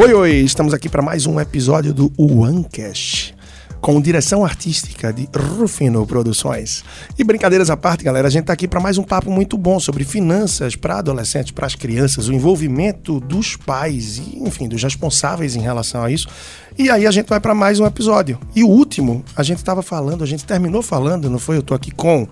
Oi, oi, estamos aqui para mais um episódio do OneCast, com direção artística de Rufino Produções. E brincadeiras à parte, galera, a gente está aqui para mais um papo muito bom sobre finanças para adolescentes, para as crianças, o envolvimento dos pais e, enfim, dos responsáveis em relação a isso. E aí a gente vai para mais um episódio. E o último, a gente estava falando, a gente terminou falando, não foi? Eu tô aqui com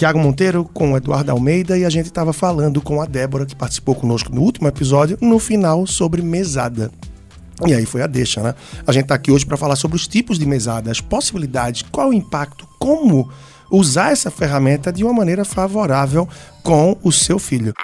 Tiago Monteiro com o Eduardo Almeida e a gente estava falando com a Débora, que participou conosco no último episódio, no final sobre mesada. E aí foi a deixa, né? A gente está aqui hoje para falar sobre os tipos de mesada, as possibilidades, qual o impacto, como usar essa ferramenta de uma maneira favorável com o seu filho.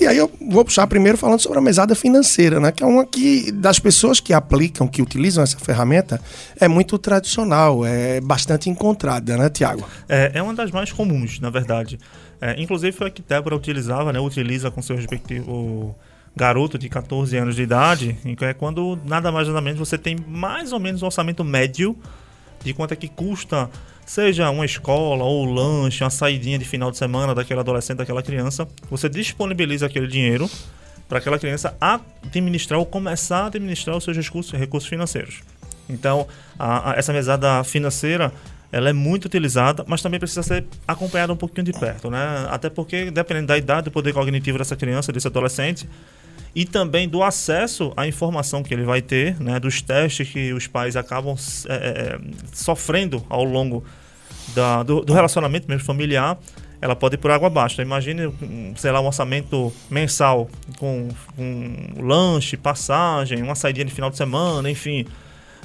E aí eu vou puxar primeiro falando sobre a mesada financeira, né? Que é uma que das pessoas que aplicam, que utilizam essa ferramenta, é muito tradicional, é bastante encontrada, né, Tiago? É, é uma das mais comuns, na verdade. É, inclusive foi a que Débora utilizava, né? Utiliza com seu respectivo garoto de 14 anos de idade, é quando nada mais nada menos você tem mais ou menos um orçamento médio de quanto é que custa seja uma escola ou um lanche, uma saidinha de final de semana daquele adolescente, daquela criança, você disponibiliza aquele dinheiro para aquela criança administrar ou começar a administrar os seus recursos, recursos financeiros. Então, a, a, essa mesada financeira ela é muito utilizada, mas também precisa ser acompanhada um pouquinho de perto, né? Até porque, dependendo da idade do poder cognitivo dessa criança, desse adolescente, e também do acesso à informação que ele vai ter, né? Dos testes que os pais acabam é, é, sofrendo ao longo da, do, do, relacionamento mesmo familiar, ela pode ir por água abaixo. Então, imagine, sei lá, um orçamento mensal com, com lanche, passagem, uma saída de final de semana, enfim.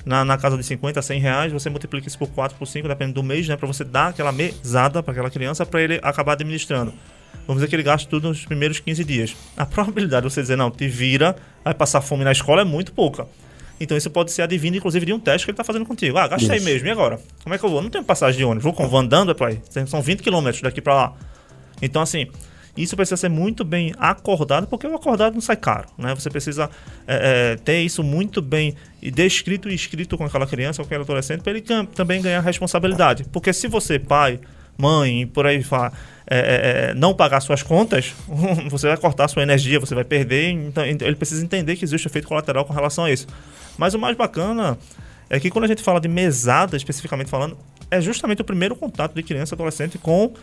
Na, na, casa de 50, 100 reais, você multiplica isso por 4, por 5, dependendo do mês, né? Para você dar aquela mesada para aquela criança, para ele acabar administrando. Vamos dizer que ele gasta tudo nos primeiros 15 dias. A probabilidade de você dizer, não, te vira, vai passar fome na escola é muito pouca. Então isso pode ser advindo, inclusive, de um teste que ele está fazendo contigo. Ah, gastei isso. mesmo, e agora? Como é que eu vou? Não tenho passagem de ônibus, vou com andando, é pai. São 20 quilômetros daqui para lá. Então, assim, isso precisa ser muito bem acordado, porque o acordado não sai caro, né? Você precisa é, é, ter isso muito bem descrito e escrito com aquela criança, com aquele adolescente, para ele também ganhar responsabilidade. Porque se você, pai, mãe, por aí fala, é, é, é, não pagar suas contas, você vai cortar sua energia, você vai perder. Então, ele precisa entender que existe efeito colateral com relação a isso. Mas o mais bacana é que quando a gente fala de mesada, especificamente falando, é justamente o primeiro contato de criança e adolescente com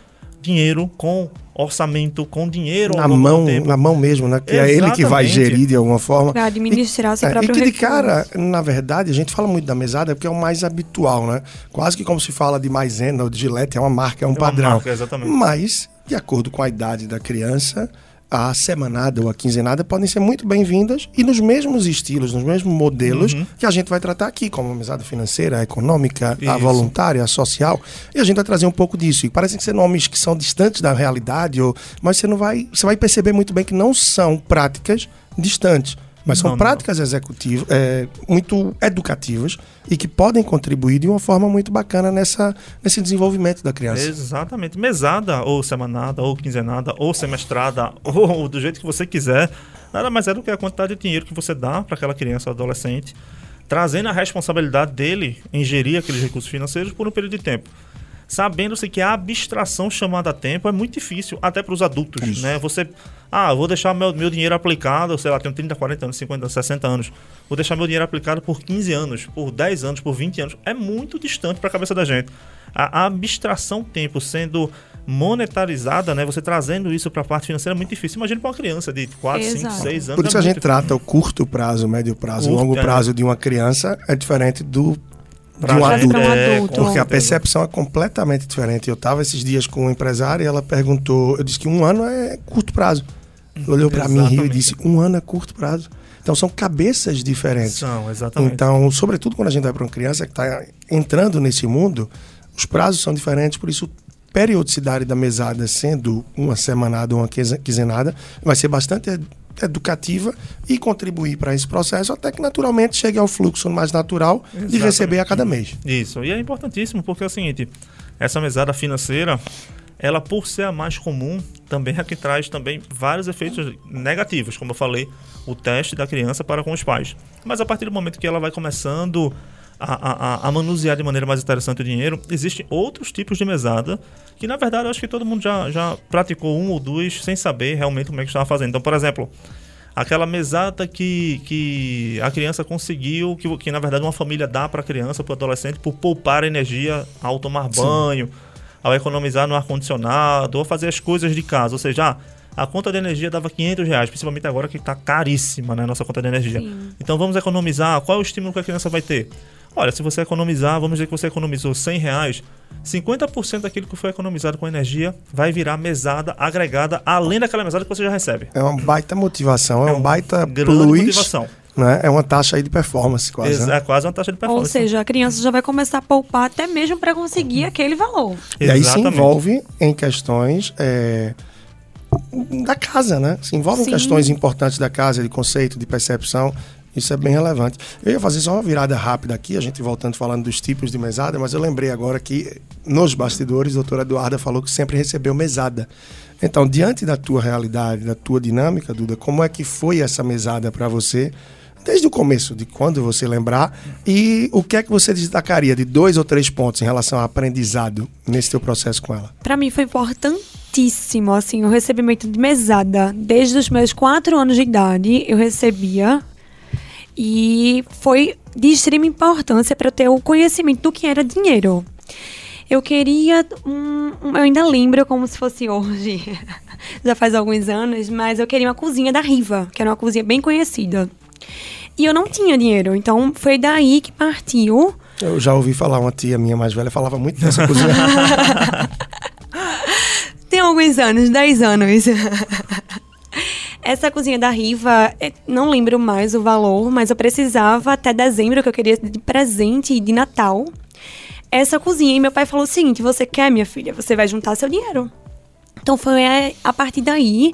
dinheiro, com orçamento, com dinheiro na mão, na mão mesmo, né? Que Exatamente. é ele que vai gerir de alguma forma. Para administrar seu é, próprio E que de cara, na verdade, a gente fala muito da mesada porque é o mais habitual, né? Quase que como se fala de maisena ou de gilete, é uma marca, é um é padrão. Marca, exatamente. Mas, de acordo com a idade da criança, a semanada ou a quinzenada podem ser muito bem-vindas e nos mesmos estilos, nos mesmos modelos uhum. que a gente vai tratar aqui, como a mesada financeira, a econômica, Isso. a voluntária, a social. E a gente vai trazer um pouco disso. E parecem ser nomes que são distantes da realidade, ou, mas você não vai. Você vai perceber muito bem que não são práticas distantes. Mas são não, práticas não. executivas, é, muito educativas e que podem contribuir de uma forma muito bacana nessa, nesse desenvolvimento da criança. Exatamente. Mesada, ou semanada, ou quinzenada, ou semestrada, ou do jeito que você quiser, nada mais é do que a quantidade de dinheiro que você dá para aquela criança ou adolescente, trazendo a responsabilidade dele em gerir aqueles recursos financeiros por um período de tempo sabendo-se que a abstração chamada a tempo é muito difícil, até para os adultos, Isso. né? Você, ah, vou deixar meu, meu dinheiro aplicado, sei lá, tenho 30, 40 anos, 50, 60 anos, vou deixar meu dinheiro aplicado por 15 anos, por 10 anos, por 20 anos, é muito distante para a cabeça da gente. A, a abstração tempo sendo monetarizada, né? Você trazendo isso para a parte financeira é muito difícil. Imagina para uma criança de 4, Exato. 5, 6 anos. Por isso é a gente difícil. trata o curto prazo, o médio prazo, o longo é. prazo de uma criança é diferente do de um adulto. É, porque a percepção é completamente diferente. Eu estava esses dias com um empresário e ela perguntou, eu disse que um ano é curto prazo. Olhou para mim e disse, um ano é curto prazo. Então são cabeças diferentes. São, exatamente. Então, sobretudo quando a gente vai para uma criança que está entrando nesse mundo, os prazos são diferentes, por isso periodicidade da mesada sendo uma semanada ou uma quinzenada vai ser bastante educativa e contribuir para esse processo até que naturalmente chegue ao fluxo mais natural Exatamente. de receber a cada mês. Isso, e é importantíssimo porque é o seguinte, essa mesada financeira, ela por ser a mais comum, também é a que traz também vários efeitos negativos, como eu falei, o teste da criança para com os pais. Mas a partir do momento que ela vai começando a, a, a, manusear de maneira mais interessante o dinheiro, existem outros tipos de mesada que, na verdade, eu acho que todo mundo já, já praticou um ou dois sem saber realmente como é que estava fazendo. Então, por exemplo, aquela mesada que, que a criança conseguiu, que, que na verdade uma família dá para a criança, para o adolescente, por poupar energia ao tomar banho, ao economizar no ar-condicionado, ou fazer as coisas de casa. Ou seja, ah, a conta de energia dava 500 reais, principalmente agora que está caríssima né, a nossa conta de energia. Sim. Então vamos economizar. Qual é o estímulo que a criança vai ter? Olha, se você economizar, vamos dizer que você economizou 100 reais, 50% daquilo que foi economizado com energia vai virar mesada agregada, além daquela mesada que você já recebe. É uma baita motivação, é, É um baita plus, motivação. né? É uma taxa aí de performance quase, né? É quase uma taxa de Ou performance. seja, a criança já vai começar a poupar até mesmo para conseguir aquele valor. E aí se Exatamente. envolve em questões é, da casa, né? Se envolve em questões importantes da casa, de conceito, de percepção. Isso é bem relevante. Eu ia fazer só uma virada rápida aqui, a gente voltando falando dos tipos de mesada, mas eu lembrei agora que nos bastidores, a doutora Eduarda falou que sempre recebeu mesada. Então, diante da tua realidade, da tua dinâmica, Duda, como é que foi essa mesada para você? Desde o começo, de quando você lembrar, e o que é que você destacaria de dois ou três pontos em relação ao aprendizado nesse teu processo com ela? Para mim foi importantíssimo, assim, o recebimento de mesada. Desde os meus quatro anos de idade, eu recebia. E foi de extrema importância para eu ter o conhecimento do que era dinheiro. Eu queria. Um, um- eu ainda lembro como se fosse hoje. Já faz alguns anos, mas eu queria uma cozinha da Riva, que era uma cozinha bem conhecida. E eu não tinha dinheiro, então foi daí que partiu Eu já ouvi falar, uma tia minha mais velha falava muito dessa cozinha. Tem alguns anos, 10 anos. Essa cozinha da Riva, eh, não lembro mais o valor, mas eu precisava até dezembro, que eu queria de presente de Natal. Essa cozinha. E meu pai falou o seguinte: você quer, minha filha? Você vai juntar seu dinheiro. Então foi eh, a partir daí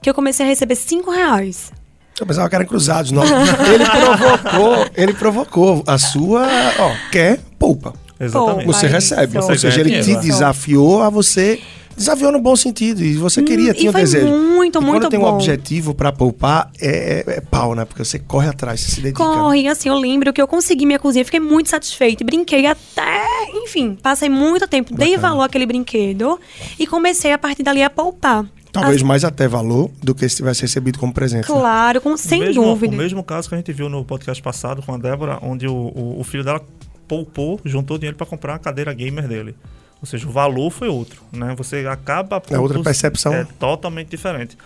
que eu comecei a receber 5 reais. Eu pensava que eram cruzados, não. Ele provocou, ele provocou a sua, ó, quer, poupa. Exatamente. Você recebe. Ou seja, ele te Isso. desafiou a você. Desafiou no bom sentido. E você queria, Hum, tinha e foi desejo. muito, e muito quando tem um bom. objetivo pra poupar, é, é- é pau, né? Porque você corre atrás, você se dedica. Corre, assim, eu lembro que eu consegui minha cozinha, fiquei muito satisfeita. e Brinquei até, enfim, passei muito tempo, dei valor àquele brinquedo e comecei a partir dali a poupar. Talvez mais até valor do que se tivesse recebido como presente. né? Claro, com, sem o mesmo, dúvida. O mesmo caso que a gente viu no podcast passado com a Débora, onde o, o, o filho dela poupou, juntou dinheiro para comprar a cadeira gamer dele. Ou seja, o valor foi outro, né? Você acaba... É outra percepção. É totalmente diferente.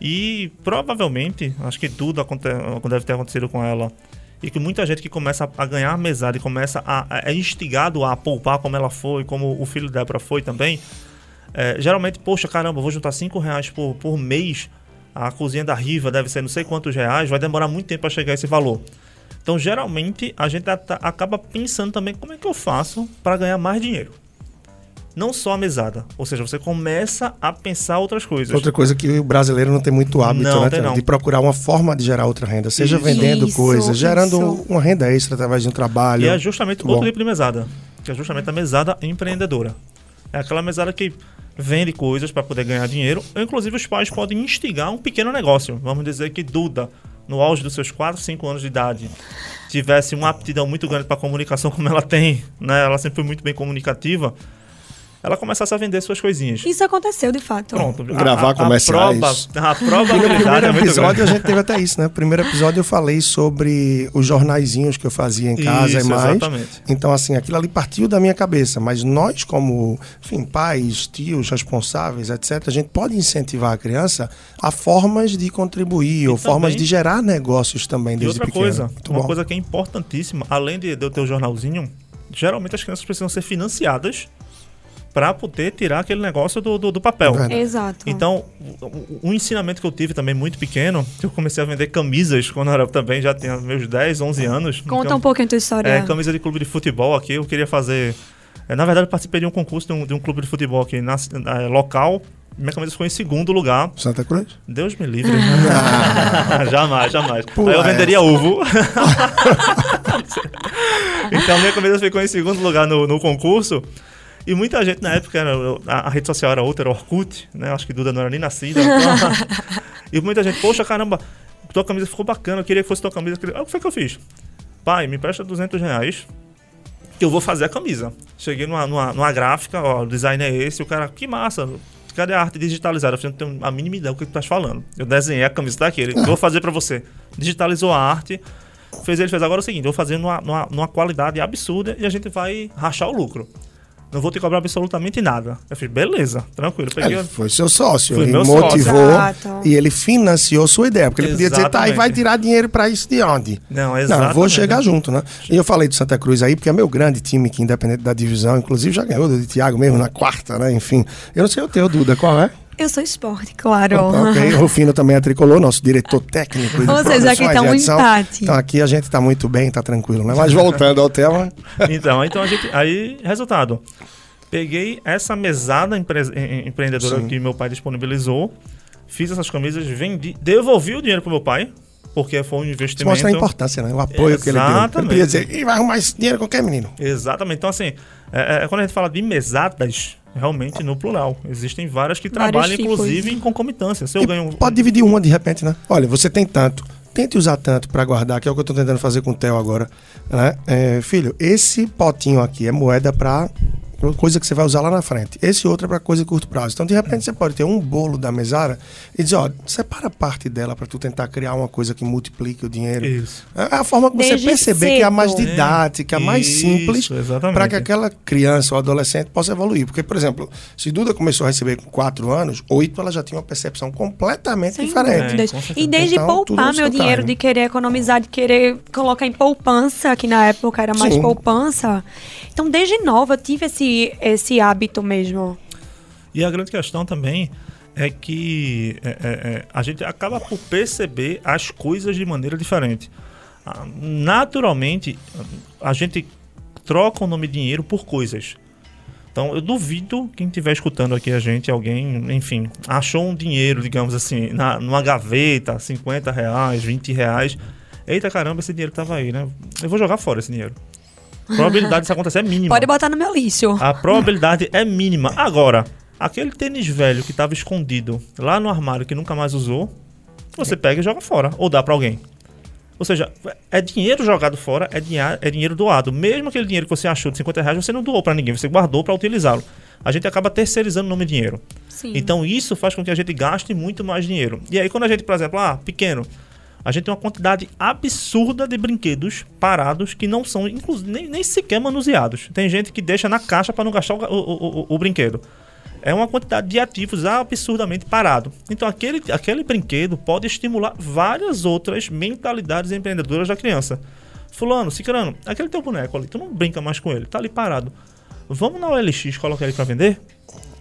E provavelmente, acho que tudo deve ter acontecido com ela. E que muita gente que começa a ganhar mesada e começa a, é instigado a poupar como ela foi, como o filho dela foi também. é, geralmente, poxa, caramba, vou juntar 5 reais por, por mês. A cozinha da Riva deve ser não sei quantos reais, vai demorar muito tempo para chegar a esse valor. Então, geralmente, a gente acaba pensando também como é que eu faço para ganhar mais dinheiro. Não só a mesada. Ou seja, você começa a pensar outras coisas. Outra coisa que o brasileiro não tem muito hábito, Não, né? tem. De procurar uma forma de gerar outra renda. Seja Isso. vendendo coisas, gerando isso. uma renda extra através de um trabalho. E é justamente outro tipo de mesada. Que é justamente a mesada empreendedora. É aquela mesada que vende coisas para poder ganhar dinheiro. Inclusive, os pais podem instigar um pequeno negócio. Vamos dizer que Duda, no auge dos seus 4, 5 anos de idade, tivesse uma aptidão muito grande para comunicação, como ela tem, né? Ela sempre foi muito bem comunicativa. Ela começasse a vender suas coisinhas. Isso aconteceu de fato. Pronto. Gravar comerciais. A, prova, a E no probabilidade primeiro é muito episódio a grande. gente teve até isso, né? No primeiro episódio eu falei sobre os jornaizinhos que eu fazia em casa Isso, e mais. exatamente. Então, assim, aquilo ali partiu da minha cabeça. Mas nós, como, enfim, pais, tios, responsáveis, etc., a gente pode incentivar a criança a formas de contribuir ou formas também- de gerar negócios também E desde outra pequeno. coisa, Muito uma bom. coisa que é importantíssima, além de, de eu ter o jornalzinho, geralmente as crianças precisam ser financiadas para poder tirar aquele negócio do, do, do papel. Verdade. Exato. Então, o- um ensinamento que eu tive também muito pequeno, que eu comecei a vender camisas quando eu era também, já tinha meus 10, 11 anos. Conta Então, um pouquinho a tua história. é, camisa de clube de futebol aqui, eu queria fazer. é, na verdade, eu participei de um concurso de um, de um clube de futebol aqui na, é, local. Minha camisa ficou em segundo lugar. Santa Cruz? Deus me livre. jamais, jamais. Pula Aí eu venderia essa. ovo. então minha camisa ficou em segundo lugar no, no concurso. E muita gente na época, era, a, a rede social era outra, era Orkut, né? Acho que Duda não era nem nascida. então- e muita gente, poxa, caramba, tua camisa ficou bacana, eu queria que fosse tua camisa. queria- Ah, O que foi que eu fiz? Pai, me presta 200 reais que eu vou fazer a camisa. Cheguei numa, numa, numa gráfica, ó, o design é esse, o cara, que massa. cadê a arte digitalizada? Eu falei, não tenho a mínima ideia do que tu estás falando. Eu desenhei a camisa daqui, ele, vou fazer para você. Digitalizou a arte, fez ele fez agora é o seguinte, eu vou fazer numa, numa, numa qualidade absurda e a gente vai rachar o lucro. Não vou te cobrar absolutamente nada. Eu falei, beleza, tranquilo. Peguei, Ele foi seu sócio, Foi ele meu motivou Exato. e ele financiou sua ideia. Porque ele podia dizer, tá, e vai tirar dinheiro pra isso de onde? Não, Não, eu exatamente. vou chegar junto, né? E eu falei do Santa Cruz aí, porque é meu grande time que, independente da divisão, inclusive já ganhou do de Thiago mesmo na quarta, né? Enfim. Eu não sei o teu, Duda, qual é? Eu sou esporte, claro. Ok, Rufino também é tricolor, nosso diretor técnico. Ou seja, aqui tá de um edição. empate. Então aqui a gente tá muito bem, tá tranquilo, né? Mas voltando ao tema, Então, então a gente. Aí, resultado. Peguei essa mesada empre- em- empreendedora Sim. que meu pai disponibilizou, fiz essas camisas, vendi, devolvi o dinheiro pro meu pai, porque foi um isso investimento. mostra a importância, né? O apoio que ele deu. Ele Exatamente. podia dizer, vai arrumar esse dinheiro qualquer menino. Exatamente. Então, assim, é- é, quando a gente fala de mesadas, realmente no plural. Existem várias que Vários trabalham, tipos. inclusive, em concomitância. Se eu E ganho. um- Pode dividir uma de repente, né? Olha, você tem tanto. Tente usar tanto para guardar, que é o que eu tô tentando fazer com o Theo agora. Né? É, filho, esse potinho aqui é moeda para coisa que você vai usar lá na frente. Esse outro é para coisa de curto prazo. Então, de repente, você pode ter um bolo da mesara e dizer, ó, separa parte dela para tu tentar criar uma coisa que multiplique o dinheiro. Isso. É a forma que você Desde perceber que é a mais cedo. didática, a mais Isso, simples, para que aquela criança ou adolescente possa evoluir. Porque, por exemplo, se Duda começou a receber com 4 anos, 8 ela já tinha uma percepção completamente Sem diferente. É, e desde Então, poupar meu dinheiro, time. de querer economizar, de querer colocar em poupança, que na época era mais Sim. poupança. Então, desde nova, eu tive esse, esse hábito mesmo. E a grande questão também é que é, é, é, a gente acaba por perceber as coisas de maneira diferente. Ah, Naturalmente, a gente troca o nome dinheiro por coisas. Então, eu duvido quem estiver escutando aqui a gente, alguém, enfim, achou um dinheiro, digamos assim, na, numa gaveta, 50 reais, 20 reais. Eita caramba, esse dinheiro tava aí, né? Eu vou jogar fora esse dinheiro. A probabilidade disso acontecer é mínima. Pode botar no meu lixo. A probabilidade é mínima. Agora, aquele tênis velho que estava escondido lá no armário que nunca mais usou, você pega e joga fora. Ou dá para alguém. Ou seja, é dinheiro jogado fora, é, dinha- é dinheiro doado. Mesmo aquele dinheiro que você achou de 50 reais, você não doou para ninguém, você guardou para utilizá-lo. A gente acaba terceirizando o nome dinheiro. Sim. Então isso faz com que a gente gaste muito mais dinheiro. E aí quando a gente, por exemplo, ah, pequeno, a gente tem uma quantidade absurda de brinquedos parados que não são, inclusive, nem, nem sequer manuseados. Tem gente que deixa na caixa para não gastar o, o- o- o- brinquedo. É uma quantidade de ativos absurdamente parado. Então aquele, aquele brinquedo pode estimular várias outras mentalidades empreendedoras da criança. Fulano, Cicrano, aquele teu boneco ali, tu não brinca mais com ele, tá ali parado. Vamos na OLX colocar ele para vender?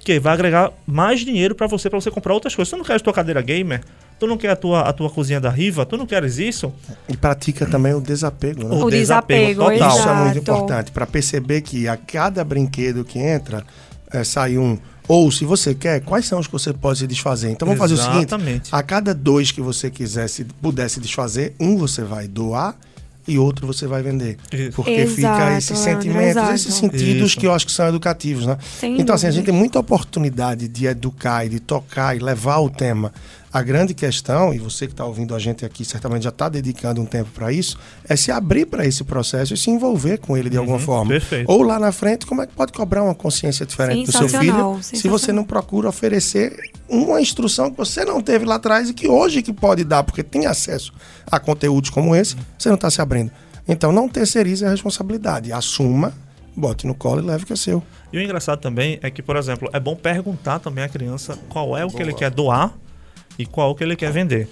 Que vai agregar mais dinheiro para você, para você comprar outras coisas. Tu não quer a tua cadeira gamer? Tu não quer a tua, a tua cozinha da Riva? Tu não queres isso? E pratica também o desapego, né? O o desapego, desapego total. Isso é muito importante para perceber que a cada brinquedo que entra é, sai um. Ou se você quer, quais são os que você pode se desfazer? Então vamos fazer o seguinte: Exatamente. a cada dois que você quisesse, pudesse desfazer, um você vai doar e outro você vai vender. Isso. Porque Exato, fica esses sentimentos, exato. esses sentidos Isso. que eu acho que são educativos, né? Sem então, assim, a gente tem muita oportunidade de educar e de tocar e levar o tema. A grande questão, e você que está ouvindo a gente aqui certamente já está dedicando um tempo para isso, é se abrir para esse processo e se envolver com ele de alguma Uhum, forma. perfeito. Ou lá na frente, como é que pode cobrar uma consciência diferente do seu Sensacional, filho se você não procura oferecer uma instrução que você não teve lá atrás e que hoje que pode dar, porque tem acesso a conteúdos como esse, você não está se abrindo. Então não terceirize a responsabilidade, assuma, bote no colo e leve que é seu. E o engraçado também é que, por exemplo, é bom perguntar também à criança qual é o que ele quer doar e qual o que ele quer vender.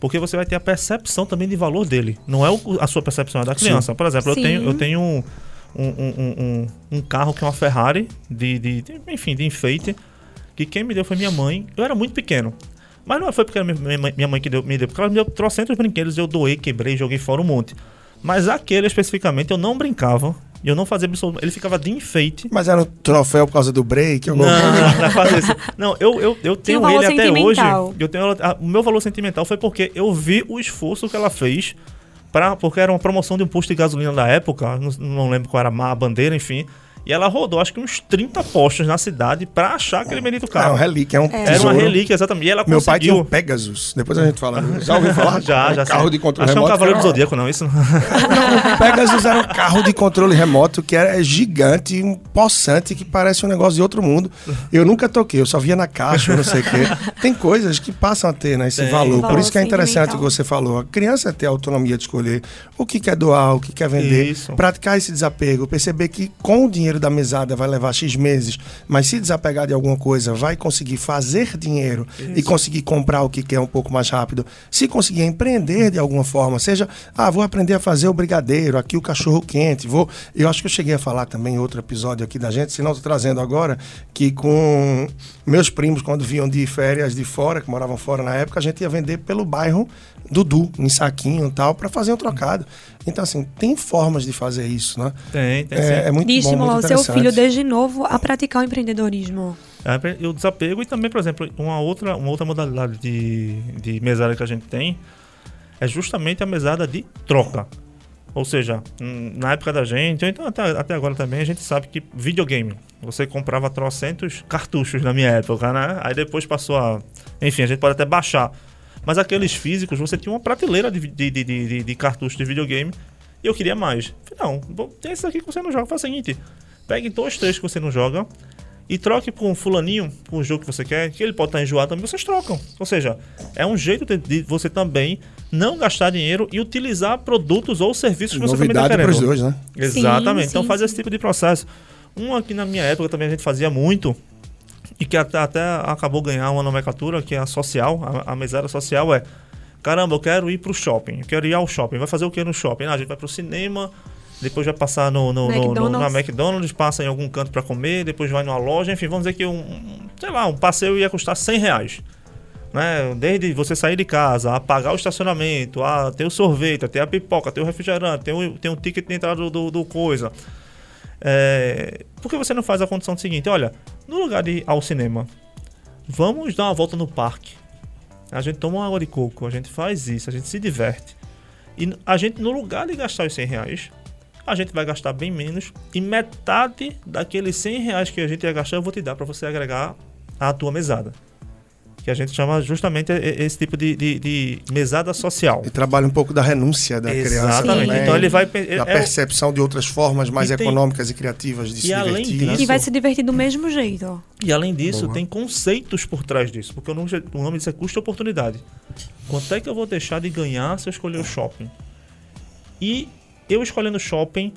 Porque você vai ter a percepção também de valor dele. Não é o- a sua percepção, é da criança. Por exemplo, eu Sim. tenho, eu tenho um, um, um- um- carro que é uma Ferrari, de, de- de- enfim, de enfeite, que quem me deu foi minha mãe. Eu era muito pequeno. Mas não foi porque era minha mãe, minha mãe que deu- me deu, porque ela me deu trocentos brinquedos, eu doei, quebrei, joguei fora um monte. Mas aquele especificamente eu não brincava, e eu não fazia absolutamente. Ele ficava de enfeite. Mas era um troféu por causa do break, Não, não, não fazer isso. Não, eu, eu, eu tenho um valor ele até hoje. Eu tenho, a- o meu valor sentimental foi porque eu vi o esforço que ela fez. Pra, porque era uma promoção de um posto de gasolina da época, não, não lembro qual era a bandeira, enfim. E ela rodou, acho que uns 30 postos na cidade pra achar aquele bendito É carro. uma relíquia, é um É. Era uma relíquia, exatamente. E ela Meu pai tinha um. Pegasus. Depois a gente fala. Já ouviu falar? Já, Um já. Carro sei. de controle Acho que é um remoto. cavaleiro do Zodíaco, não, isso não. O Pegasus era um carro de controle remoto que era gigante, um possante que parece um negócio de outro mundo. Eu nunca toquei, eu só via na caixa, não sei o quê. Tem coisas que passam a ter né, esse Tem. valor. Por isso que é interessante o que você falou. A criança ter a autonomia de escolher o que quer doar, o que quer vender, Isso. praticar esse desapego, perceber que com o dinheiro da mesada vai levar X meses, mas se desapegar de alguma coisa, vai conseguir fazer dinheiro e conseguir comprar o que quer um pouco mais rápido. Se conseguir empreender de alguma forma, seja, ah, vou aprender a fazer o brigadeiro, aqui o cachorro quente, vou. Eu acho que eu cheguei a falar também em outro episódio aqui da gente, se não estou trazendo agora, que com meus primos, quando vinham de férias de fora, que moravam fora na época, a gente ia vender pelo bairro Dudu, em saquinho e tal, para fazer um trocado. Então, assim, tem formas de fazer isso, né? Tem, tem. É, é muito De bom, estimular muito o seu filho desde novo a praticar o empreendedorismo. É, e o desapego e também, por exemplo, uma outra, uma outra modalidade de, de mesada que a gente tem é justamente a mesada de troca. Ou seja, hum, na época da gente, ou então até, até agora também, a gente sabe que videogame, você comprava trocentos cartuchos na minha época, né? Aí depois passou a. Enfim, a gente pode até baixar. Mas aqueles físicos, você tinha uma prateleira de, de, de, de, de cartuchos de videogame e eu queria mais. Falei, não, tem esse aqui que você não joga. Faz o seguinte: pegue dois, três que você não joga e troque por um fulaninho, por um jogo que você quer, que ele pode estar enjoado também, vocês trocam. Ou seja, é um jeito de, de você também não gastar dinheiro e utilizar produtos ou serviços que você também está Novidade para querendo. os dois, né? Exatamente. Sim, então sim, faz sim. esse tipo de processo. Um aqui na minha época também a gente fazia muito e que até, até acabou ganhar uma nomenclatura que é a social, a, a mesada social é caramba, eu quero ir pro shopping, eu quero ir ao shopping. Vai fazer o que no shopping? Ah, a gente vai pro cinema, depois vai passar no, no, no- no- McDonald's. na McDonald's, passa em algum canto para comer, depois vai numa loja, enfim, vamos dizer que um, sei lá, um passeio ia custar 100 reais. Né? Desde você sair de casa, a pagar o estacionamento, a ter o sorvete, a ter a pipoca, ter o refrigerante, ter o, ter um ticket de entrada do, do, do coisa. É, por que você não faz a condição seguinte? Olha, no lugar de ir ao cinema, vamos dar uma volta no parque. A gente toma uma água de coco, a gente faz isso, a gente se diverte. E a gente, no lugar de gastar os 100 reais, a gente vai gastar bem menos. E metade daqueles 100 reais que a gente ia gastar, eu vou te dar para você agregar à tua mesada. Que a gente chama justamente esse tipo de, de- de mesada social. E trabalha um pouco da renúncia da criança. Exatamente. Então ele vai. Da é- percepção de outras formas mais E tem- econômicas e criativas de E se além divertir, né? disso- E vai se divertir do mesmo jeito. E além disso, Boa. tem conceitos por trás disso. Porque o nome, o nome disso é custo e oportunidade. Quanto é que eu vou deixar de ganhar se eu escolher o shopping? E eu escolhendo o shopping,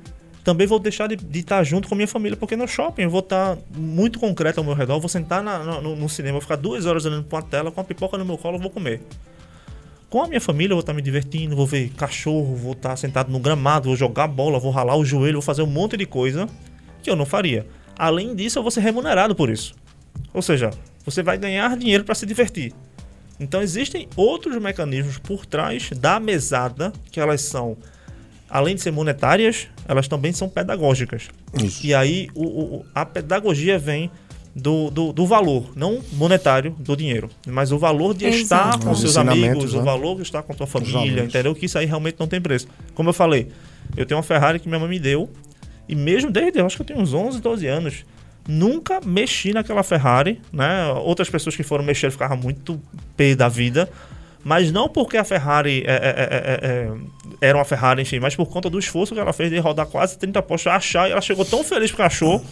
também vou deixar de, de estar junto com a minha família. Porque no shopping eu vou estar muito concreto ao meu redor. Vou sentar na- no, no cinema, vou ficar duas horas olhando para uma tela, com a pipoca no meu colo, vou comer. Com a minha família, eu vou estar me divertindo, vou ver cachorro, vou estar sentado no gramado, vou jogar bola, vou ralar o joelho, vou fazer um monte de coisa que eu não faria. Além disso, eu vou ser remunerado por isso. Ou seja, você vai ganhar dinheiro para se divertir. Então existem outros mecanismos por trás da mesada que elas são, além de ser monetárias, elas também são pedagógicas. Isso. E aí o- o- a pedagogia vem do, do, do valor, não monetário do dinheiro, mas o valor de Exato. estar com Os seus amigos, né? o valor de estar com a tua família, entendeu? Que isso aí realmente não tem preço. Como eu falei, eu tenho uma Ferrari que minha mãe me deu, e mesmo desde, eu acho que eu tenho uns 11, 12 anos, nunca mexi naquela Ferrari, né? Outras pessoas que foram mexer ficavam muito pé da vida, mas não porque a Ferrari é, é, é, é, é, era uma Ferrari, enfim, mas por conta do esforço que ela fez de rodar quase 30 postos, achar, e ela chegou tão feliz porque achou,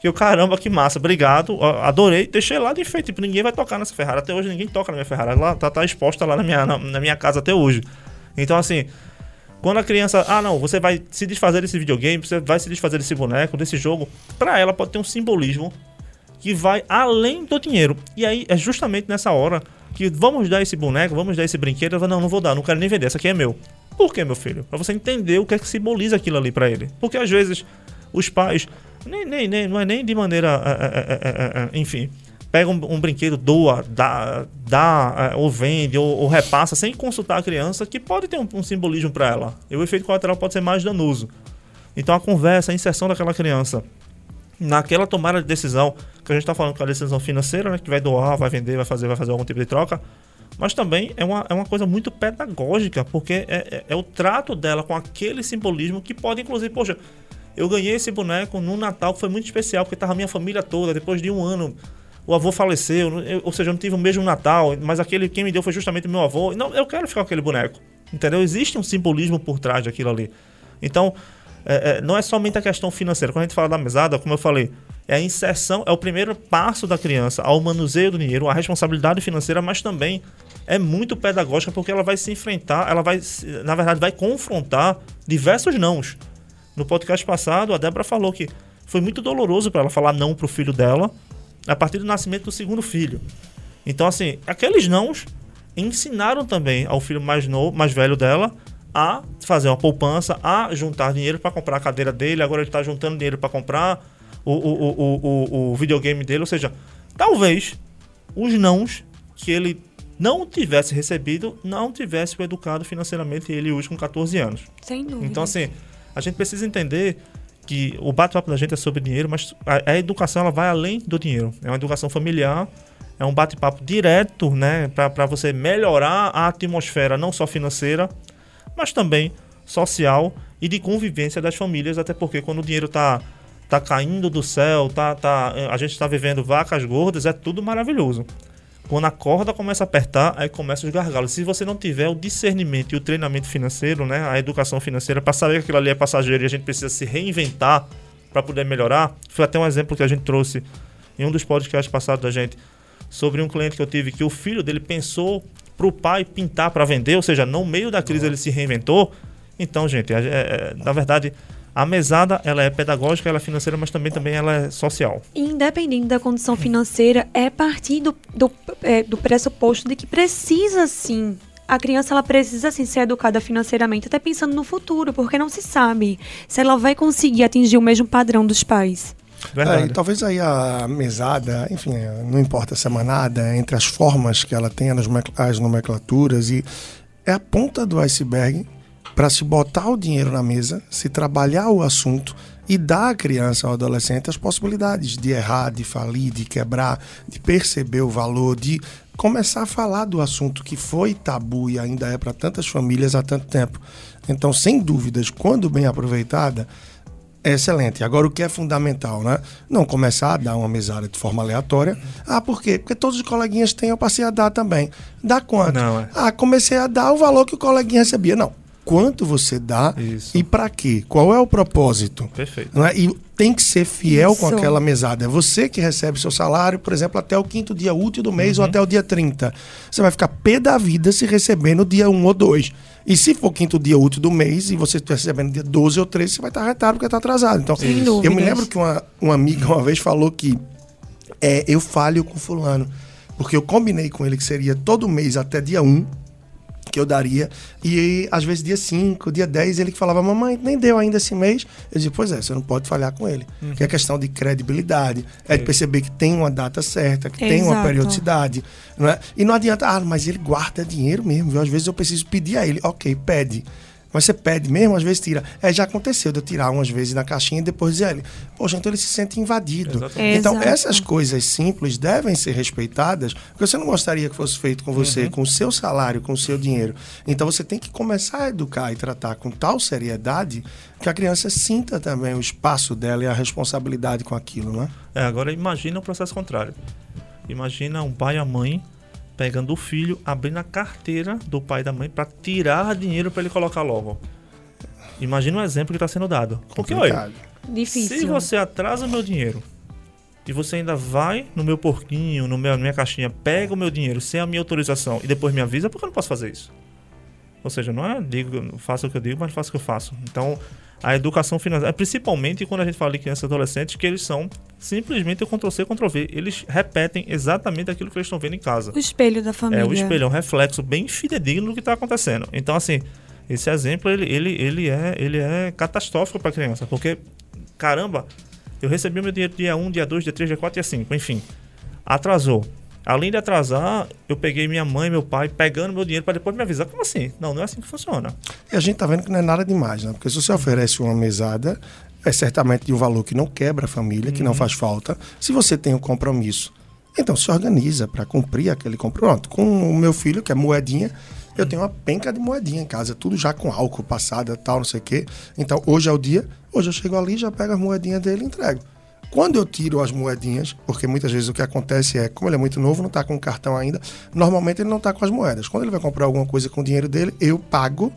que eu, caramba, que massa, obrigado, adorei, deixei lá de enfeite, tipo, ninguém vai tocar nessa Ferrari, até hoje ninguém toca na minha Ferrari, ela tá, tá exposta lá na minha, na, na minha casa até hoje. Então, assim, quando a criança, ah, não, você vai se desfazer desse videogame, você vai se desfazer desse boneco, desse jogo, pra ela pode ter um simbolismo que vai além do dinheiro. E aí é justamente nessa hora que vamos dar esse boneco, vamos dar esse brinquedo, eu falo, não, não vou dar, não quero nem vender, esse aqui é meu. Por que, meu filho? Pra você entender o que é que simboliza aquilo ali pra ele. Porque às vezes os pais, nem, nem, nem, não é nem de maneira, é, é, é, enfim, pega um, um brinquedo, doa, dá, dá é, ou vende, ou, ou repassa, sem consultar a criança, que pode ter um, um simbolismo pra ela. E o efeito colateral pode ser mais danoso. Então a conversa, a inserção daquela criança naquela tomada de decisão, que a gente está falando que é a decisão financeira, né, que vai doar, vai vender, vai fazer, vai fazer algum tipo de troca, mas também é uma, é uma coisa muito pedagógica, porque é, é, é o trato dela com aquele simbolismo que pode, inclusive, poxa, Eu ganhei esse boneco no Natal, que foi muito especial, porque tava a minha família toda, depois de um ano o avô faleceu, eu, ou seja, eu não tive o mesmo Natal, mas aquele quem me deu foi justamente meu avô. Não, eu quero ficar com aquele boneco. Entendeu? Existe um simbolismo por trás daquilo ali. Então, é, é, não é somente a questão financeira. Quando a gente fala da mesada, como eu falei, é a inserção, é o primeiro passo da criança ao manuseio do dinheiro, a responsabilidade financeira, mas também é muito pedagógica porque ela vai se enfrentar, ela vai, na verdade, vai confrontar diversos nãos. No podcast passado, a Débora falou que foi muito doloroso para ela falar não para o filho dela a partir do nascimento do segundo filho. Então, assim, aqueles nãos ensinaram também ao filho mais novo, mais velho dela, a fazer uma poupança, a juntar dinheiro para comprar a cadeira dele. Agora ele está juntando dinheiro para comprar o, o, o, o, o videogame dele. Ou seja, talvez os nãos que ele não tivesse recebido, não tivesse o educado financeiramente ele hoje com 14 anos. Sem dúvida. Então, assim, a gente precisa entender que o bate-papo da gente é sobre dinheiro, mas a, a, educação ela vai além do dinheiro. É uma educação familiar, é um bate-papo direto, né, para você melhorar a atmosfera não só financeira, mas também social e de convivência das famílias, até porque quando o dinheiro está tá caindo do céu, tá, tá, a gente está vivendo vacas gordas, é tudo maravilhoso. Quando a corda começa a apertar, aí começa os gargalos. Se você não tiver o discernimento e o treinamento financeiro, né, a educação financeira, para saber que aquilo ali é passageiro e a gente precisa se reinventar para poder melhorar, foi até um exemplo que a gente trouxe em um dos podcasts passados da gente sobre um cliente que eu tive que o filho dele pensou para o pai pintar para vender, ou seja, no meio da crise ele se reinventou. Então, gente, é, é, na verdade, a mesada, ela é pedagógica, ela é financeira, mas também, também ela é social. Independente da condição financeira, é partir do, do, é, do pressuposto de que precisa sim a criança ela precisa sim ser educada financeiramente, até pensando no futuro, porque não se sabe se ela vai conseguir atingir o mesmo padrão dos pais. É, e talvez aí a mesada, enfim, não importa se é manada, entre as formas que ela tem, as nomenclaturas, e é a ponta do iceberg para se botar o dinheiro na mesa, se trabalhar o assunto e dar à criança ou adolescente as possibilidades de errar, de falir, de quebrar, de perceber o valor, de começar a falar do assunto que foi tabu e ainda é para tantas famílias há tanto tempo. Então, sem dúvidas, quando bem aproveitada, é excelente. Agora, o que é fundamental, né? Não começar a dar uma mesada de forma aleatória. Ah, por quê? Porque todos os coleguinhas têm, eu passei a dar também. Dá quanto? Não, é. Ah, comecei a dar o valor que o coleguinha recebia. Não quanto você dá Isso. e para quê? Qual é o propósito? Perfeito. Não é? E tem que ser fiel Isso. com aquela mesada. É você que recebe seu salário, por exemplo, até o quinto dia útil do mês uhum. ou até o dia 30. Você vai ficar pé da vida se receber no dia 1 ou 2. E se for quinto dia útil do mês e você estiver recebendo dia 12 ou 13, você vai estar retado porque está atrasado. Então, eu me lembro que uma, uma amiga uma vez falou que é, eu falho com fulano. Porque eu combinei com ele que seria todo mês até dia 1 que eu daria. E às vezes dia 5, dia 10, ele que falava, mamãe, nem deu ainda esse mês. Eu disse, pois é, você não pode falhar com ele. Uhum. Que é questão de credibilidade, é de perceber que tem uma data certa, que Exato. tem uma periodicidade. Não é? E não adianta, ah, mas ele guarda dinheiro mesmo, viu? Às vezes eu preciso pedir a ele, ok, pede. Mas você pede mesmo, às vezes tira. É, já aconteceu de eu tirar umas vezes na caixinha e depois dizer ele, poxa, então ele se sente invadido. Exatamente. Então, Exato. essas coisas simples devem ser respeitadas, porque você não gostaria que fosse feito com você, uhum. com o seu salário, com o seu dinheiro. Então, você tem que começar a educar e tratar com tal seriedade que a criança sinta também o espaço dela e a responsabilidade com aquilo, né? É, agora imagina o processo contrário. Imagina um pai e a mãe pegando o filho, abrindo a carteira do pai e da mãe para tirar dinheiro para ele colocar logo. Imagina o exemplo que está sendo dado. Porque, olha, Difícil. se você atrasa o meu dinheiro e você ainda vai no meu porquinho, no meu, na minha caixinha, pega o meu dinheiro sem a minha autorização e depois me avisa, por que eu não posso fazer isso? Ou seja, não é digo, faça o que eu digo, mas faça o que eu faço. Então, a educação financeira, principalmente quando a gente fala de crianças e adolescentes, que eles são simplesmente o Ctrl-C, Ctrl-V. Eles repetem exatamente aquilo que eles estão vendo em casa. O espelho da família. É, o espelho é um reflexo bem fidedigno do que está acontecendo. Então, assim, esse exemplo, ele, ele, ele, é, ele é catastrófico para a criança, porque, caramba, eu recebi meu dinheiro dia 1, dia 2, dia 3, dia 4, dia 5, enfim. Atrasou. Além de atrasar, eu peguei minha mãe, meu pai, pegando meu dinheiro para depois me avisar. Como assim? Não, não é assim que funciona. E a gente tá vendo que não é nada demais, né? Porque se você oferece uma mesada, é certamente de um valor que não quebra a família, que não uhum. faz falta. Se você tem um compromisso, então se organiza para cumprir aquele compromisso. Com o meu filho, que é moedinha, eu tenho uma penca de moedinha em casa, tudo já com álcool passada, tal, não sei o quê. Então, hoje é o dia, Hoje eu chego ali, já pego as moedinhas dele e entrego. Quando eu tiro as moedinhas, porque muitas vezes o que acontece é, como ele é muito novo, não está com cartão ainda, normalmente ele não está com as moedas. Quando ele vai comprar alguma coisa com o dinheiro dele, eu pago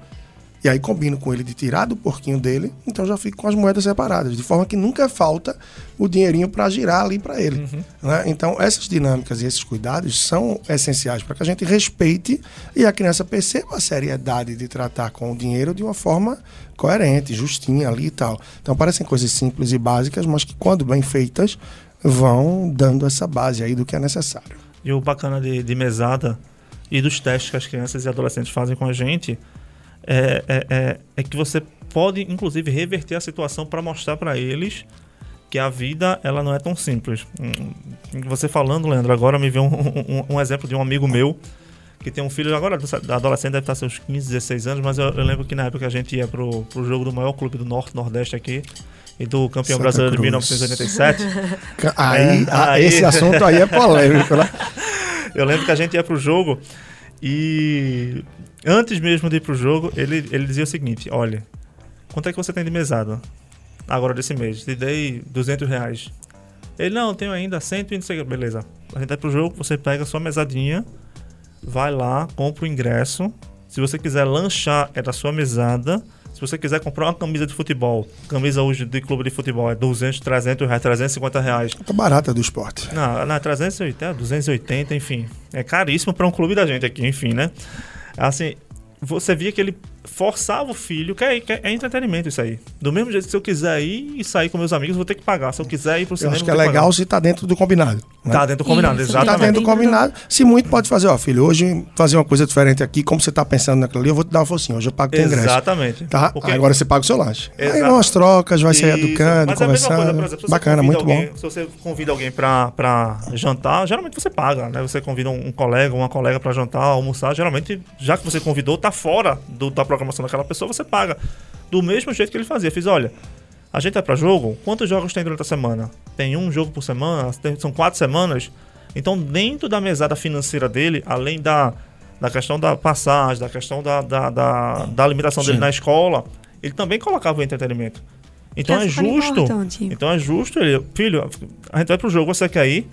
e aí combino com ele de tirar do porquinho dele, então já fico com as moedas separadas, de forma que nunca falta o dinheirinho para girar ali para ele. Uhum. Né? Então essas dinâmicas e esses cuidados são essenciais para que a gente respeite e a criança perceba a seriedade de tratar com o dinheiro de uma forma coerente, justinha ali e tal. Então parecem coisas simples e básicas, mas que quando bem feitas vão dando essa base aí do que é necessário. E o bacana de, de mesada e dos testes que as crianças e adolescentes fazem com a gente é, é, é, é que você pode, inclusive, reverter a situação para mostrar para eles que a vida ela não é tão simples. Hum, você falando, Leandro, agora me veio um, um, um, exemplo de um amigo meu que tem um filho agora, adolescente, deve estar seus 15, 16 anos, mas eu, eu lembro que na época a gente ia pro, pro jogo do maior clube do Norte, Nordeste aqui, e do campeão Santa brasileiro Cruz. de 1987. aí, é, aí, esse assunto aí é polêmico, né? eu lembro que a gente ia pro jogo e antes mesmo de ir pro jogo, ele, ele dizia o seguinte: olha, quanto é que você tem de mesada agora desse mês? Te dei 200 reais. Ele, não, tenho ainda 120, beleza. A gente vai pro jogo, você pega a sua mesadinha, vai lá, compra o ingresso. Se você quiser lanchar, é da sua mesada. Se você quiser comprar uma camisa de futebol, camisa hoje de clube de futebol é 200, 300 reais, 350 reais. Tá barata do esporte. Não, não 380, 280, enfim. É caríssimo para um clube da gente aqui, enfim, né? Assim, você via que ele forçava o filho, que é, que é, entretenimento isso aí. Do mesmo jeito que se eu quiser ir e sair com meus amigos, vou ter que pagar. Se eu quiser ir pro cinema. Eu acho que é legal pagar. se tá dentro do combinado. Né? Tá dentro do combinado, isso, exatamente. Tá dentro do combinado. Se muito pode fazer, ó, filho, hoje fazer uma coisa diferente aqui, como você tá pensando naquilo ali, eu vou te dar uma focinha. Hoje eu pago teu ingresso. Exatamente. Tá? Porque... Agora você paga o seu lanche. Exato. Aí umas trocas, vai ser educando, Mas conversando. É a mesma coisa, por exemplo, Bacana, muito alguém, bom. Se você convida alguém pra, pra jantar, geralmente você paga, né? Você convida um, um colega, uma colega pra jantar, almoçar, geralmente, já que você convidou, tá fora do, da programação daquela pessoa, você paga. Do mesmo jeito que ele fazia. Fiz, olha, a gente é para jogo? Quantos jogos tem durante a semana? Tem um jogo por semana? Tem, são quatro semanas? Então, dentro da mesada financeira dele, além da, da questão da passagem, da questão da, da, da, da limitação Sim. dele na escola, ele também colocava o entretenimento. Então é, é justo. Então é justo ele, filho, a gente vai pro jogo, você quer ir?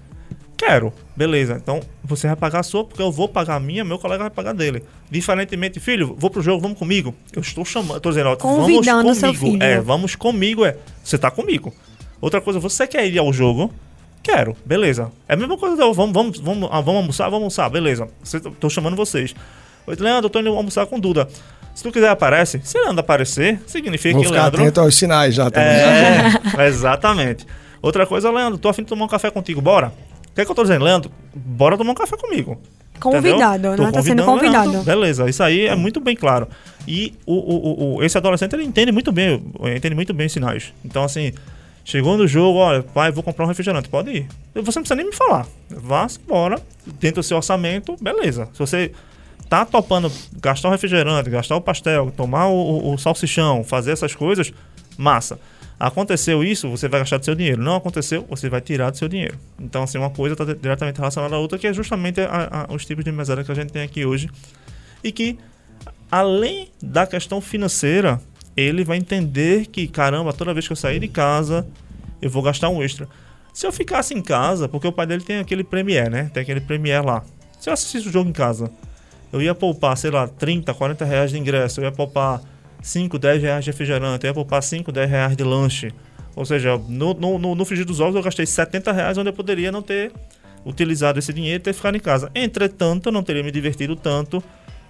Quero. Beleza. Então você vai pagar a sua, porque eu vou pagar a minha, meu colega vai pagar dele. Diferentemente, filho, vou pro jogo, vamos comigo. Eu estou chamando, estou dizendo, ó, vamos comigo. Seu filho. É, vamos comigo, é. Você tá comigo. Outra coisa, você quer ir ao jogo? Quero, beleza. É a mesma coisa, vamos, vamos, vamos, ah, vamos almoçar, vamos almoçar, beleza. Estou chamando vocês. Oi, Leandro, eu tô indo almoçar com Duda. Se tu quiser aparece, se Leandro aparecer, significa Vou que ficar Leandro. atento aos sinais já também. É, exatamente. Outra coisa, Leandro, tô afim de tomar um café contigo, bora? O que, é que eu tô dizendo, Leandro? Bora tomar um café comigo. Convidado, né? Tá sendo convidado. Leandro. Beleza, isso aí é muito bem claro. E o, o, o, esse adolescente ele entende muito bem, entende muito bem os sinais. Então, assim, chegou no jogo, olha, pai, vou comprar um refrigerante, pode ir. Você não precisa nem me falar. Vá embora, dentro do seu orçamento, beleza. Se você tá topando gastar o refrigerante, gastar o pastel, tomar o, o, o salsichão, fazer essas coisas, massa. Aconteceu isso, você vai gastar do seu dinheiro. Não aconteceu, você vai tirar do seu dinheiro. Então, assim, uma coisa está diretamente relacionada à outra, que é justamente a, a, os tipos de mesada que a gente tem aqui hoje. E que, além da questão financeira, ele vai entender que, caramba, toda vez que eu sair de casa, eu vou gastar um extra. Se eu ficasse em casa, porque o pai dele tem aquele Premiere, né? Tem aquele Premiere lá. Se eu assistisse o jogo em casa, eu ia poupar, sei lá, 30, 40 reais de ingresso, eu ia poupar 5, 10 reais de refrigerante, eu ia poupar 5, 10 reais de lanche. Ou seja, no, no, no, frigir dos ovos eu gastei 70 reais onde eu poderia não ter utilizado esse dinheiro e ter ficado em casa. Entretanto, eu não teria me divertido tanto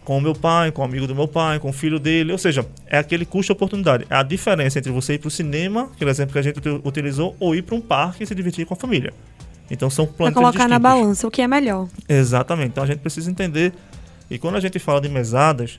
com o meu pai, com o amigo do meu pai, com o filho dele. Ou seja, é aquele custo-oportunidade. É a diferença entre você ir para o cinema, aquele exemplo que a gente utilizou, ou ir para um parque e se divertir com a família. Então são planos colocar distintos. na balança o que é melhor. Exatamente. Então a gente precisa entender. E quando a gente fala de mesadas,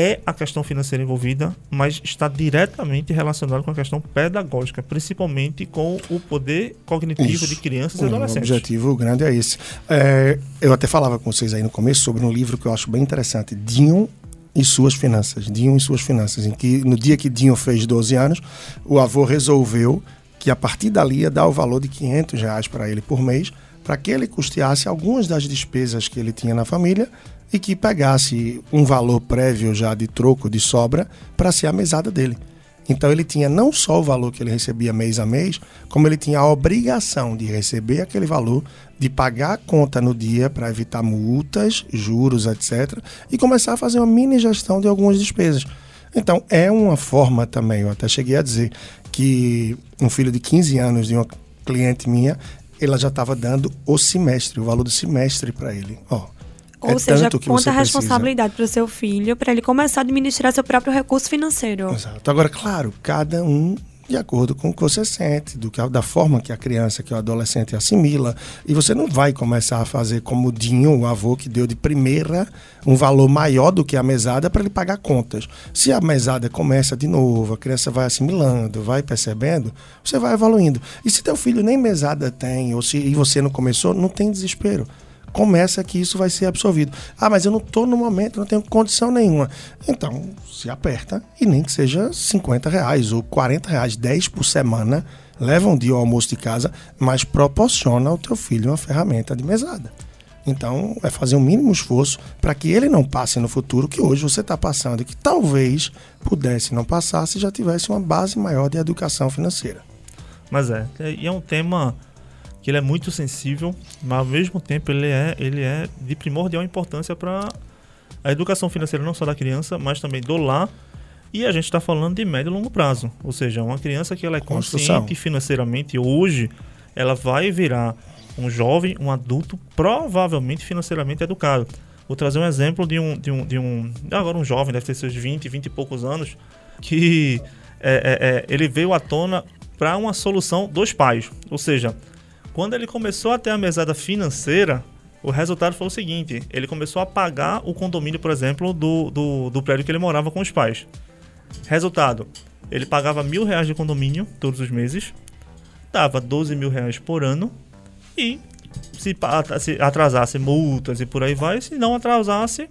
é a questão financeira envolvida, mas está diretamente relacionado com a questão pedagógica, principalmente com o poder cognitivo Isso. de crianças e adolescentes. O objetivo grande é esse. É, eu até falava com vocês aí no começo sobre um livro que eu acho bem interessante, Dinho e suas finanças. Dinho e suas finanças, em que no dia que Dinho fez 12 anos, o avô resolveu que a partir dali ia dar o valor de 500 reais para ele por mês, para que ele custeasse algumas das despesas que ele tinha na família e que pegasse um valor prévio já de troco, de sobra, para ser a mesada dele. Então ele tinha não só o valor que ele recebia mês a mês, como ele tinha a obrigação de receber aquele valor, de pagar a conta no dia para evitar multas, juros, etc. E começar a fazer uma mini gestão de algumas despesas. Então é uma forma também, eu até cheguei a dizer que um filho de 15 anos de uma cliente minha, ela já estava dando o semestre, o valor do semestre para ele. Ó, Ou é seja, tanto que conta a responsabilidade para o seu filho, para ele começar a administrar seu próprio recurso financeiro. Exato. Agora, claro, cada um de acordo com o que você sente, do que, da forma que a criança, que o adolescente assimila. E você não vai começar a fazer como o Dinho, o avô, que deu de primeira um valor maior do que a mesada para ele pagar contas. Se a mesada começa de novo, a criança vai assimilando, vai percebendo, você vai evoluindo. E se teu filho nem mesada tem, ou se e você não começou, não tem desespero começa que isso vai ser absorvido. Ah, mas eu não estou no momento, não tenho condição nenhuma. Então, se aperta e nem que seja 50 reais ou 40 reais, 10 por semana, leva um dia ao almoço de casa, mas proporciona ao teu filho uma ferramenta de mesada. Então, é fazer um mínimo esforço para que ele não passe no futuro que hoje você está passando e que talvez pudesse não passar se já tivesse uma base maior de educação financeira. Mas é, e é um tema que ele é muito sensível, mas ao mesmo tempo ele é, ele é de primordial importância para a educação financeira não só da criança, mas também do lar. E a gente está falando de médio e longo prazo, ou seja, uma criança que ela é Construção. consciente financeiramente hoje, ela vai virar um jovem, um adulto provavelmente financeiramente educado. Vou trazer um exemplo de um, de um, de um agora um jovem, deve ter seus 20, 20 e poucos anos, que é, é, é, ele veio à tona para uma solução dos pais, ou seja, quando ele começou a ter a mesada financeira, o resultado foi o seguinte: ele começou a pagar o condomínio, por exemplo, do, do, do prédio que ele morava com os pais. Resultado: ele pagava mil reais de condomínio todos os meses, dava 12 mil reais por ano e se, atrasasse multas e por aí vai, se não atrasasse,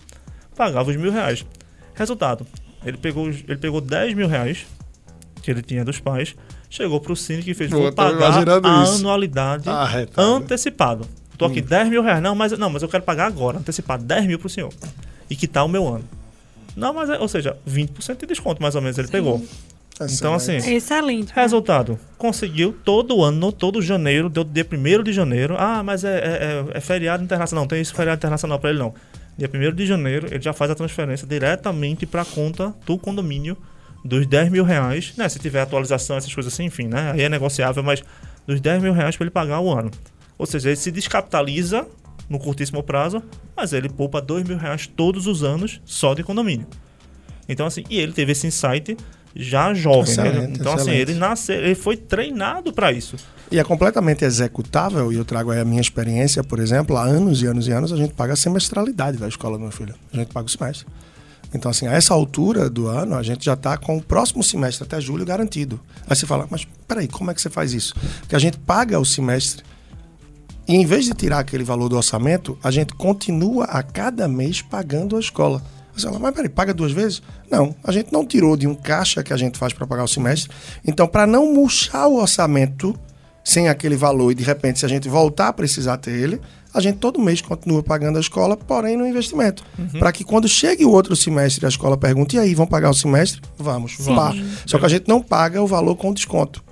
pagava os mil reais. Resultado: ele pegou, ele pegou 10 mil reais que ele tinha dos pais, chegou pro síndico e fez: Pô, Vou pagar a isso. anualidade Arretado. antecipado. Tô aqui 10 mil reais. Não mas, não, mas eu quero pagar agora, antecipado 10 mil pro senhor. E quitar o meu ano. Não, mas é, ou seja, 20% de desconto mais ou menos ele pegou. Então, assim, É excelente. Resultado: conseguiu todo ano, todo janeiro, deu dia 1 de janeiro. Ah, mas é, é, é- é feriado internacional. Não tem esse feriado internacional para ele, não. Dia 1 de janeiro, ele já faz a transferência diretamente para a conta do condomínio dos 10 mil reais. Né? Se tiver atualização, essas coisas assim, enfim, né? Aí é negociável, mas dos 10 mil reais para ele pagar o ano. Ou seja, ele se descapitaliza no curtíssimo prazo, mas ele poupa 2 mil reais todos os anos só de condomínio. Então, assim, e ele teve esse insight já jovem. né? Excelente, Então, assim, excelente. ele nasceu, ele foi treinado para isso. E é completamente executável, e eu trago aí a minha experiência, por exemplo, há anos e anos e anos a gente paga a semestralidade da escola do meu filho. A gente paga o semestre. Então, assim, a essa altura do ano, a gente já está com o próximo semestre até julho garantido. Aí você fala, mas peraí, como é que você faz isso? Porque a gente paga o semestre e em vez de tirar aquele valor do orçamento, a gente continua a cada mês pagando a escola. Você fala, mas peraí, paga duas vezes? Não, a gente não tirou de um caixa que a gente faz para pagar o semestre. Então, para não murchar o orçamento sem aquele valor e de repente, se a gente voltar a precisar ter ele, a gente todo mês continua pagando a escola, porém no investimento. Para que quando chegue o outro semestre, a escola pergunte: e aí, vão pagar o semestre? Vamos. Pá. Só que a gente não paga o valor com desconto.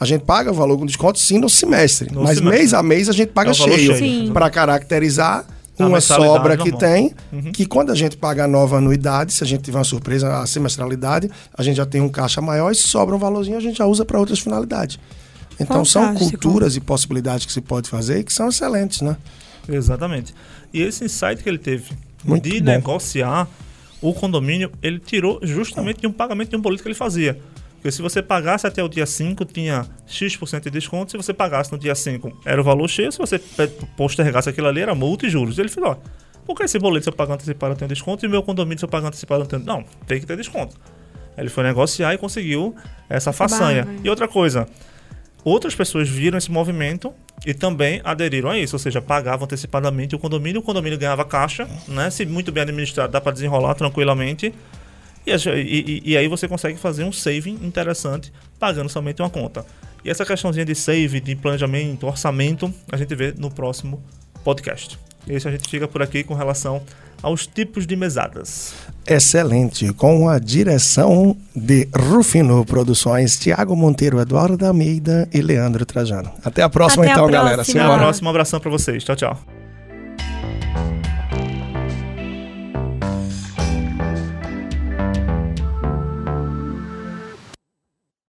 A gente paga o valor com desconto sim no semestre. No mas semestre. mês a mês a gente paga É o valor cheio. Para caracterizar uma sobra que normal. tem, Uhum. que quando a gente paga a nova anuidade, se a gente tiver uma surpresa, a semestralidade, a gente já tem um caixa maior e se sobra um valorzinho, a gente já usa para outras finalidades. Então são Fantástico. culturas e possibilidades que se pode fazer e que são excelentes, né? Exatamente. E esse insight que ele teve Muito de bom. negociar o condomínio, ele tirou justamente de um pagamento de um boleto que ele fazia. Porque se você pagasse até o dia 5, tinha X% de desconto. Se você pagasse no dia 5, era o valor cheio. Se você postergasse aquilo ali, era multa e juros. Ele falou, ó, por que esse boleto se eu pagar antecipado eu tenho desconto e meu condomínio se eu pagar antecipado eu não tenho... Não, tem que ter desconto. Ele foi negociar e conseguiu essa façanha. barra. E outra coisa, outras pessoas viram esse movimento e também aderiram a isso, ou seja, pagavam antecipadamente o condomínio, o condomínio ganhava caixa, né? Se muito bem administrado, dá para desenrolar tranquilamente. E, e- e- e aí você consegue fazer um saving interessante pagando somente uma conta. E essa questãozinha de save, de planejamento, orçamento, a gente vê no próximo podcast. Esse a gente fica por aqui com relação aos tipos de mesadas. Excelente, com a direção de Rufino Produções, Tiago Monteiro, Eduardo Almeida e Leandro Trajano. Até a próxima, Até a então, galera. próxima. Até a próxima. Um abração pra vocês. Tchau, tchau.